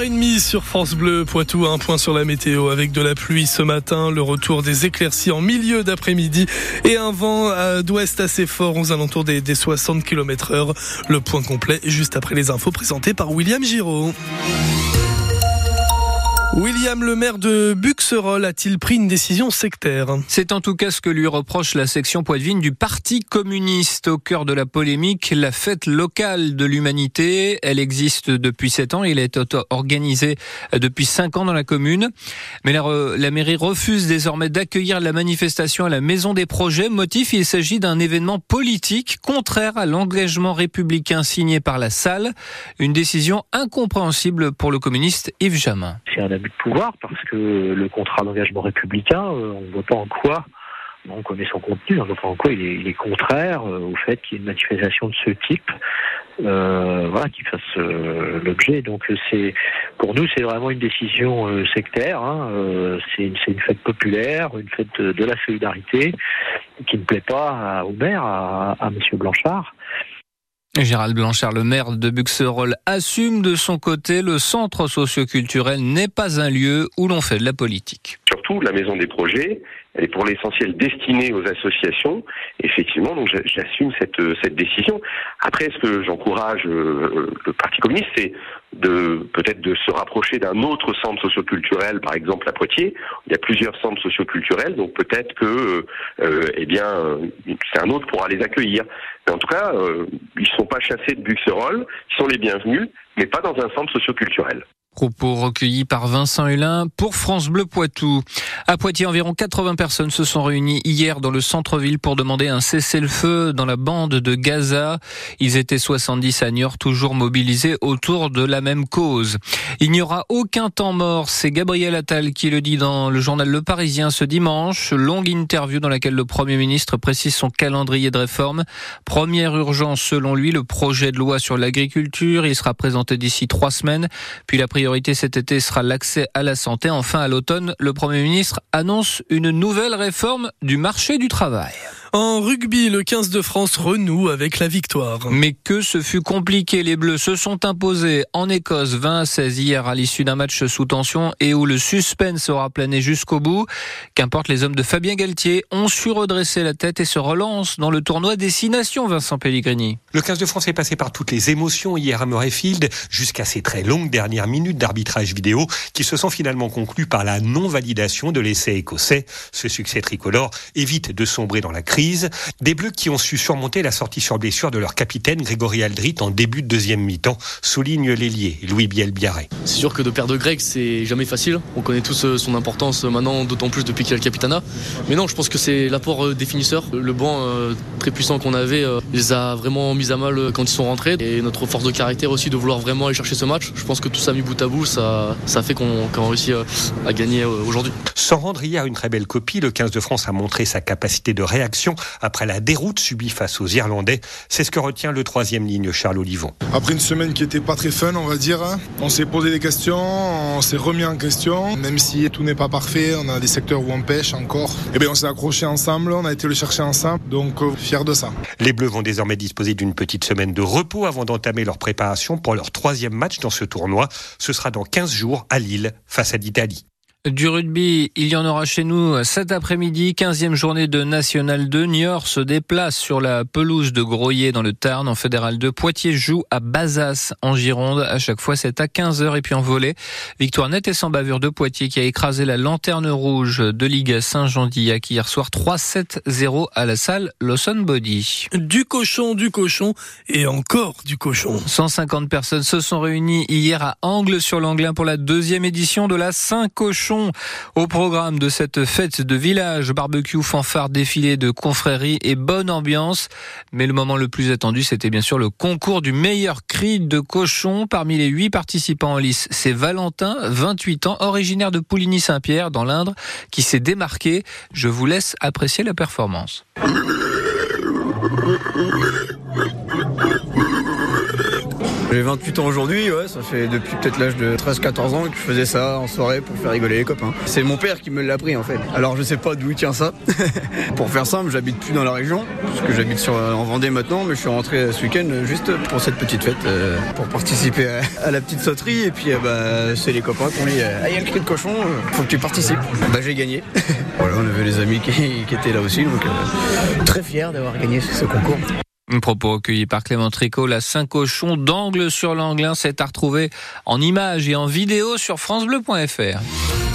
8h30 sur France Bleu Poitou, un point sur la météo avec de la pluie ce matin, le retour des éclaircies en milieu d'après-midi et un vent d'ouest assez fort aux alentours des, des 60 km heure. Le point complet juste après les infos présentées par William Giraud. William, le maire de Buxerolles, a-t-il pris une décision sectaire? C'est en tout cas ce que lui reproche la section poitevine du Parti communiste. Au cœur de la polémique, la fête locale de l'humanité. Elle existe depuis sept ans. Il a été organisé depuis cinq ans dans la commune. Mais la, la mairie refuse désormais d'accueillir la manifestation à la Maison des Projets. Motif, il s'agit d'un événement politique contraire à l'engagement républicain signé par la salle. Une décision incompréhensible pour le communiste Yves Jamin de pouvoir parce que le contrat d'engagement républicain, euh, on ne voit pas en quoi on connaît son contenu, on ne voit pas en quoi il est, contraire euh, au fait qu'il y ait une manifestation de ce type, euh, voilà, qui fasse l'objet. Donc c'est pour nous c'est vraiment une décision sectaire. Hein, c'est une, fête populaire, une fête de, la solidarité qui ne plaît pas au maire, à, à Monsieur Blanchard. Gérald Blanchard, le maire de Buxerolles, assume de son côté le centre socioculturel n'est pas un lieu où l'on fait de la politique. Surtout, la maison des projets, elle est pour l'essentiel destinée aux associations. Effectivement, donc j'assume cette, cette décision. Après, ce que j'encourage euh, le Parti communiste, c'est de peut-être de se rapprocher d'un autre centre socioculturel, par exemple à Poitiers. Il y a plusieurs centres socioculturels, donc peut-être que, euh, eh bien, c'est un autre pourra les accueillir. En tout cas, euh, ils ne sont pas chassés de Buxerolles, ils sont les bienvenus, mais pas dans un centre socioculturel. Propos recueillis par Vincent Hulin pour France Bleu Poitou. À Poitiers, environ 80 personnes se sont réunies hier dans le centre-ville pour demander un cessez-le-feu dans la bande de Gaza. Ils étaient 70 à Niort, toujours mobilisés autour de la même cause. Il n'y aura aucun temps mort, c'est Gabriel Attal qui le dit dans le journal Le Parisien ce dimanche. Longue interview dans laquelle le Premier ministre précise son calendrier de réforme. Première urgence selon lui, le projet de loi sur l'agriculture. Il sera présenté d'ici trois semaines. Puis la priorité cet été sera l'accès à la santé. Enfin, à l'automne, le Premier ministre annonce une nouvelle réforme du marché du travail. En rugby, le 15 de France renoue avec la victoire. Mais que ce fut compliqué, les Bleus se sont imposés en Écosse 20 à 16 hier à l'issue d'un match sous tension et où le suspense aura plané jusqu'au bout. Qu'importe, les hommes de Fabien Galtier ont su redresser la tête et se relancent dans le tournoi Destination, Vincent Pellegrini. Le 15 de France est passé par toutes les émotions hier à Murrayfield jusqu'à ces très longues dernières minutes d'arbitrage vidéo qui se sont finalement conclues par la non-validation de l'essai écossais. Ce succès tricolore évite de sombrer dans la crise des Bleus qui ont su surmonter la sortie sur blessure de leur capitaine Grégory Aldrit en début de deuxième mi-temps, souligne l'ailier Louis Biel-Biarré. C'est sûr que de perdre Greg, c'est jamais facile. On connaît tous euh, son importance euh, maintenant, d'autant plus depuis qu'il a le capitana. Mais non, je pense que c'est l'apport euh, des finisseurs. Le banc très puissant qu'on avait les a vraiment mis à mal quand ils sont rentrés. Et notre force de caractère aussi de vouloir vraiment aller chercher ce match. Je pense que tout ça mis bout à bout, ça, ça fait qu'on qu réussit à gagner aujourd'hui. Sans rendre hier une très belle copie, le 15 de France a montré sa capacité de réaction après la déroute subie face aux Irlandais. C'est ce que retient le troisième ligne Charles Olivon. Après une semaine qui était pas très fun, on va dire, hein, on s'est posé des questions, on s'est remis en question, même si tout n'est pas parfait, on a des secteurs où on pêche encore. Et eh bien on s'est accroché ensemble, on a été le chercher ensemble, donc euh, fier de ça. Les Bleus vont désormais disposer d'une petite semaine de repos avant d'entamer leur préparation pour leur troisième match dans ce tournoi. Ce sera dans 15 jours à Lille face à l'Italie. Du rugby, il y en aura chez nous cet après-midi, 15e journée de National 2. Niort se déplace sur la pelouse de Groyer dans le Tarn en Fédéral 2. Poitiers joue à Bazas en Gironde. À chaque fois, c'est à 15h et puis en volée. Victoire nette et sans bavure de Poitiers qui a écrasé la lanterne rouge de Ligue Saint-Jean-d'Illac hier soir 3-7-0 à la salle Lawson Body. Du cochon, du cochon et encore du cochon. 150 personnes se sont réunies hier à Angle sur l'Anglin pour la deuxième édition de la Saint-Cochon au programme de cette fête de village, barbecue, fanfare, défilé de confrérie et bonne ambiance. Mais le moment le plus attendu, c'était bien sûr le concours du meilleur cri de cochon. Parmi les huit participants en lice, c'est Valentin, 28 ans, originaire de Pouligny-Saint-Pierre, dans l'Indre, qui s'est démarqué. Je vous laisse apprécier la performance. J'ai 28 ans aujourd'hui, ouais, ça fait depuis peut-être l'âge de 13-14 ans que je faisais ça en soirée pour faire rigoler les copains. C'est mon père qui me l'a appris en fait. Alors je sais pas d'où il tient ça. pour faire simple, j'habite plus dans la région, parce que j'habite en Vendée maintenant, mais je suis rentré ce week-end juste pour cette petite fête, euh, pour participer à, la petite sauterie. Et puis euh, bah, c'est les copains qui ont dit Ah, il y le cri de cochon, euh, faut que tu participes. bah j'ai gagné. voilà, on avait les amis qui, qui étaient là aussi, donc très fier d'avoir gagné ce concours. Propos recueilli par Clément Tricot, la Saint-Cochon d'angle sur l'Anglin, c'est à retrouver en images et en vidéo sur francebleu.fr.